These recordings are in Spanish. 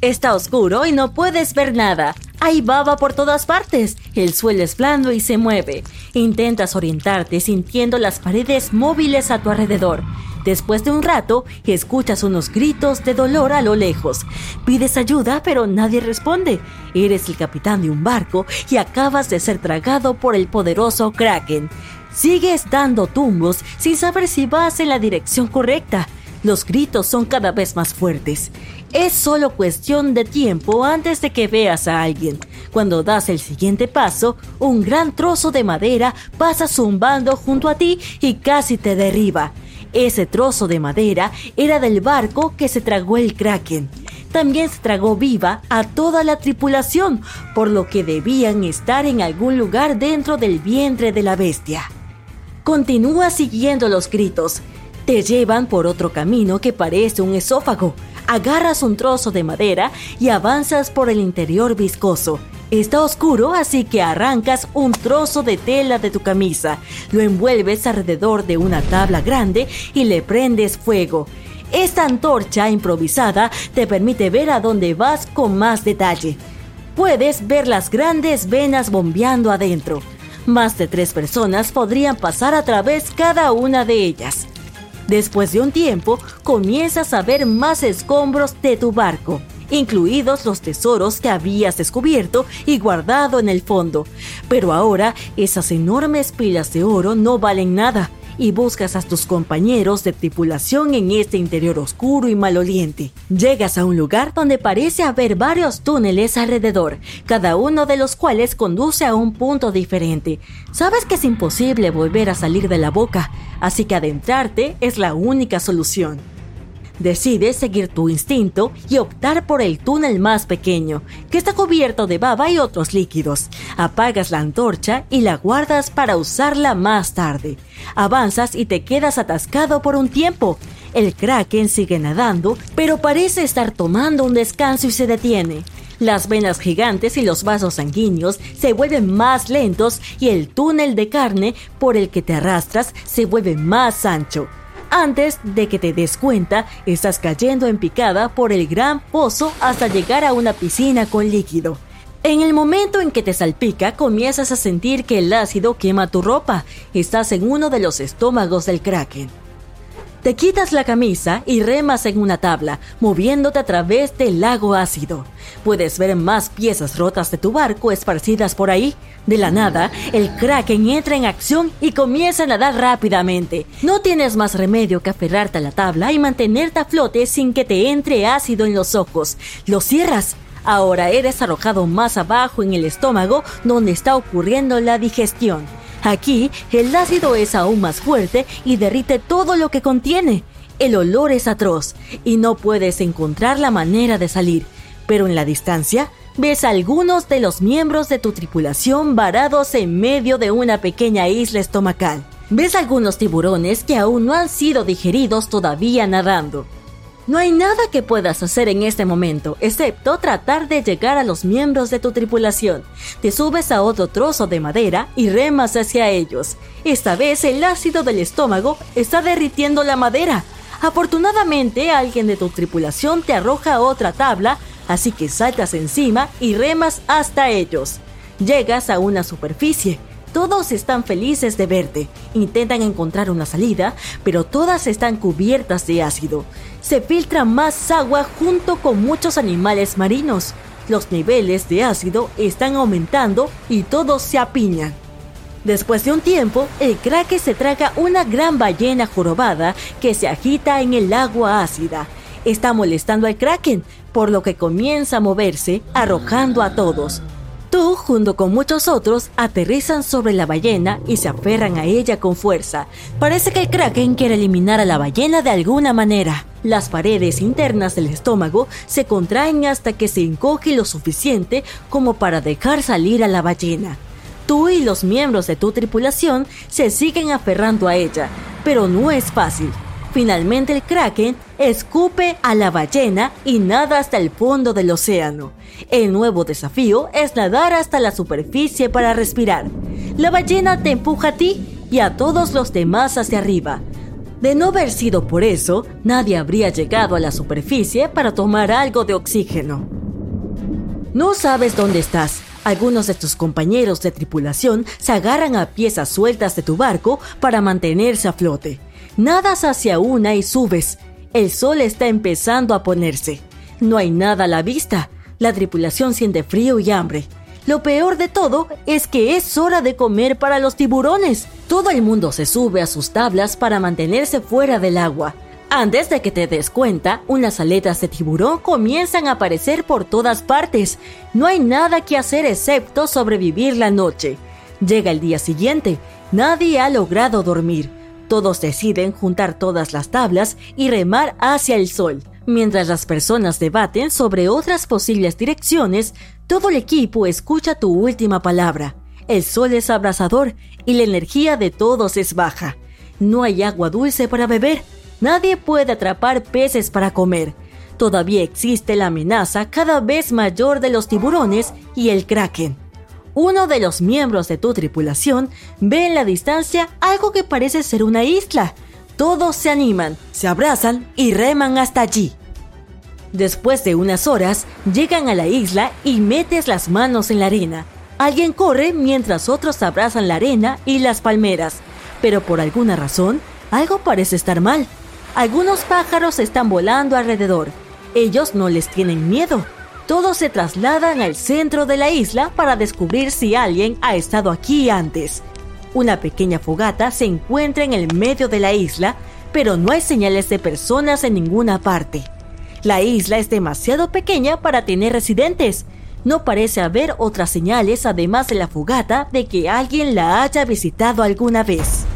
Está oscuro y no puedes ver nada. Hay baba por todas partes. El suelo es blando y se mueve. Intentas orientarte sintiendo las paredes móviles a tu alrededor. Después de un rato, escuchas unos gritos de dolor a lo lejos. Pides ayuda, pero nadie responde. Eres el capitán de un barco y acabas de ser tragado por el poderoso Kraken. Sigues dando tumbos sin saber si vas en la dirección correcta. Los gritos son cada vez más fuertes. Es solo cuestión de tiempo antes de que veas a alguien. Cuando das el siguiente paso, un gran trozo de madera pasa zumbando junto a ti y casi te derriba. Ese trozo de madera era del barco que se tragó el kraken. También se tragó viva a toda la tripulación, por lo que debían estar en algún lugar dentro del vientre de la bestia. Continúa siguiendo los gritos. Te llevan por otro camino que parece un esófago. Agarras un trozo de madera y avanzas por el interior viscoso. Está oscuro, así que arrancas un trozo de tela de tu camisa, lo envuelves alrededor de una tabla grande y le prendes fuego. Esta antorcha improvisada te permite ver a dónde vas con más detalle. Puedes ver las grandes venas bombeando adentro. Más de tres personas podrían pasar a través cada una de ellas. Después de un tiempo, comienzas a ver más escombros de tu barco, incluidos los tesoros que habías descubierto y guardado en el fondo. Pero ahora esas enormes pilas de oro no valen nada y buscas a tus compañeros de tripulación en este interior oscuro y maloliente. Llegas a un lugar donde parece haber varios túneles alrededor, cada uno de los cuales conduce a un punto diferente. Sabes que es imposible volver a salir de la boca, así que adentrarte es la única solución. Decides seguir tu instinto y optar por el túnel más pequeño, que está cubierto de baba y otros líquidos. Apagas la antorcha y la guardas para usarla más tarde. Avanzas y te quedas atascado por un tiempo. El kraken sigue nadando, pero parece estar tomando un descanso y se detiene. Las venas gigantes y los vasos sanguíneos se vuelven más lentos y el túnel de carne por el que te arrastras se vuelve más ancho. Antes de que te des cuenta, estás cayendo en picada por el gran pozo hasta llegar a una piscina con líquido. En el momento en que te salpica, comienzas a sentir que el ácido quema tu ropa. Estás en uno de los estómagos del kraken. Te quitas la camisa y remas en una tabla, moviéndote a través del lago ácido. Puedes ver más piezas rotas de tu barco esparcidas por ahí. De la nada, el kraken entra en acción y comienza a nadar rápidamente. No tienes más remedio que aferrarte a la tabla y mantenerte a flote sin que te entre ácido en los ojos. Lo cierras. Ahora eres arrojado más abajo en el estómago donde está ocurriendo la digestión. Aquí, el ácido es aún más fuerte y derrite todo lo que contiene. El olor es atroz y no puedes encontrar la manera de salir, pero en la distancia ves a algunos de los miembros de tu tripulación varados en medio de una pequeña isla estomacal. Ves algunos tiburones que aún no han sido digeridos todavía nadando. No hay nada que puedas hacer en este momento, excepto tratar de llegar a los miembros de tu tripulación. Te subes a otro trozo de madera y remas hacia ellos. Esta vez el ácido del estómago está derritiendo la madera. Afortunadamente alguien de tu tripulación te arroja otra tabla, así que saltas encima y remas hasta ellos. Llegas a una superficie. Todos están felices de verte. Intentan encontrar una salida, pero todas están cubiertas de ácido. Se filtra más agua junto con muchos animales marinos. Los niveles de ácido están aumentando y todos se apiñan. Después de un tiempo, el kraken se traga una gran ballena jorobada que se agita en el agua ácida. Está molestando al kraken, por lo que comienza a moverse, arrojando a todos. Tú, junto con muchos otros, aterrizan sobre la ballena y se aferran a ella con fuerza. Parece que el kraken quiere eliminar a la ballena de alguna manera. las paredes internas del estómago se contraen hasta que se encoge lo suficiente como para dejar salir a la ballena. Tú y los miembros de tu tripulación se siguen aferrando a ella, pero no es fácil. Finalmente el kraken escupe a la ballena y nada hasta el fondo del océano. El nuevo desafío es nadar hasta la superficie para respirar. La ballena te empuja a ti y a todos los demás hacia arriba. De no haber sido por eso, nadie habría llegado a la superficie para tomar algo de oxígeno. No sabes dónde estás. Algunos de tus compañeros de tripulación se agarran a piezas sueltas de tu barco para mantenerse a flote. Nadas hacia una y subes. El sol está empezando a ponerse. No hay nada a la vista. La tripulación siente frío y hambre. Lo peor de todo es que es hora de comer para los tiburones. Todo el mundo se sube a sus tablas para mantenerse fuera del agua. Antes de que te des cuenta, unas aletas de tiburón comienzan a aparecer por todas partes. No hay nada que hacer excepto sobrevivir la noche. Llega el día siguiente. Nadie ha logrado dormir. Todos deciden juntar todas las tablas y remar hacia el sol. Mientras las personas debaten sobre otras posibles direcciones, todo el equipo escucha tu última palabra. El sol es abrasador y la energía de todos es baja. No hay agua dulce para beber. Nadie puede atrapar peces para comer. Todavía existe la amenaza cada vez mayor de los tiburones y el kraken. Uno de los miembros de tu tripulación ve en la distancia algo que parece ser una isla. Todos se animan, se abrazan y reman hasta allí. Después de unas horas, llegan a la isla y metes las manos en la arena. Alguien corre mientras otros abrazan la arena y las palmeras, pero por alguna razón, algo parece estar mal. Algunos pájaros están volando alrededor. Ellos no les tienen miedo. Todos se trasladan al centro de la isla para descubrir si alguien ha estado aquí antes. Una pequeña fogata se encuentra en el medio de la isla, pero no hay señales de personas en ninguna parte. La isla es demasiado pequeña para tener residentes. No parece haber otras señales además de la fogata de que alguien la haya visitado alguna vez.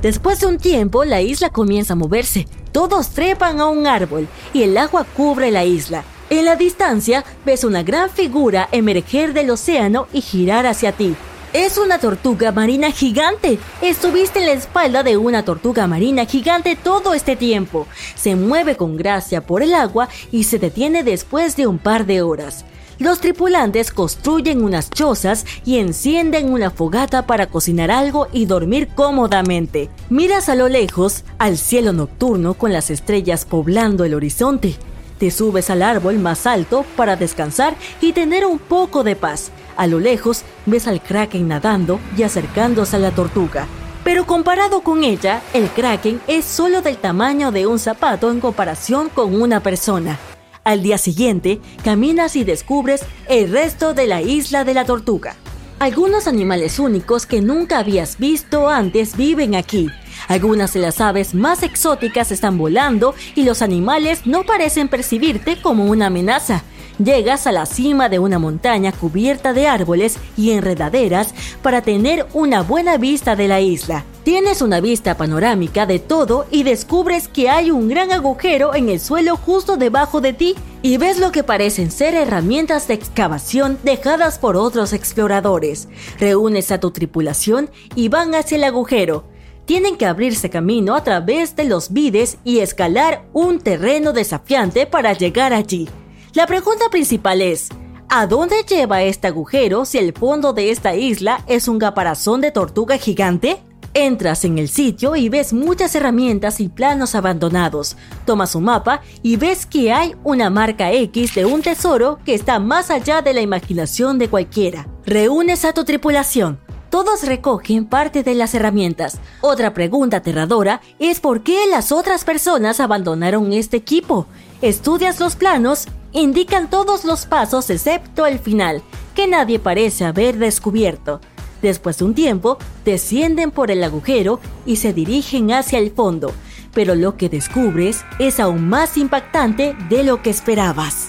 Después de un tiempo, la isla comienza a moverse. Todos trepan a un árbol y el agua cubre la isla. En la distancia, ves una gran figura emerger del océano y girar hacia ti. Es una tortuga marina gigante. Estuviste en la espalda de una tortuga marina gigante todo este tiempo. Se mueve con gracia por el agua y se detiene después de un par de horas. Los tripulantes construyen unas chozas y encienden una fogata para cocinar algo y dormir cómodamente. Miras a lo lejos, al cielo nocturno con las estrellas poblando el horizonte. Te subes al árbol más alto para descansar y tener un poco de paz. A lo lejos ves al kraken nadando y acercándose a la tortuga. Pero comparado con ella, el kraken es solo del tamaño de un zapato en comparación con una persona. Al día siguiente, caminas y descubres el resto de la isla de la tortuga. Algunos animales únicos que nunca habías visto antes viven aquí. Algunas de las aves más exóticas están volando y los animales no parecen percibirte como una amenaza. Llegas a la cima de una montaña cubierta de árboles y enredaderas para tener una buena vista de la isla. Tienes una vista panorámica de todo y descubres que hay un gran agujero en el suelo justo debajo de ti y ves lo que parecen ser herramientas de excavación dejadas por otros exploradores. Reúnes a tu tripulación y van hacia el agujero. Tienen que abrirse camino a través de los vides y escalar un terreno desafiante para llegar allí. La pregunta principal es, ¿a dónde lleva este agujero si el fondo de esta isla es un caparazón de tortuga gigante? Entras en el sitio y ves muchas herramientas y planos abandonados. Tomas un mapa y ves que hay una marca X de un tesoro que está más allá de la imaginación de cualquiera. Reúnes a tu tripulación. Todos recogen parte de las herramientas. Otra pregunta aterradora es por qué las otras personas abandonaron este equipo. Estudias los planos indican todos los pasos excepto el final, que nadie parece haber descubierto. Después de un tiempo, descienden por el agujero y se dirigen hacia el fondo, pero lo que descubres es aún más impactante de lo que esperabas.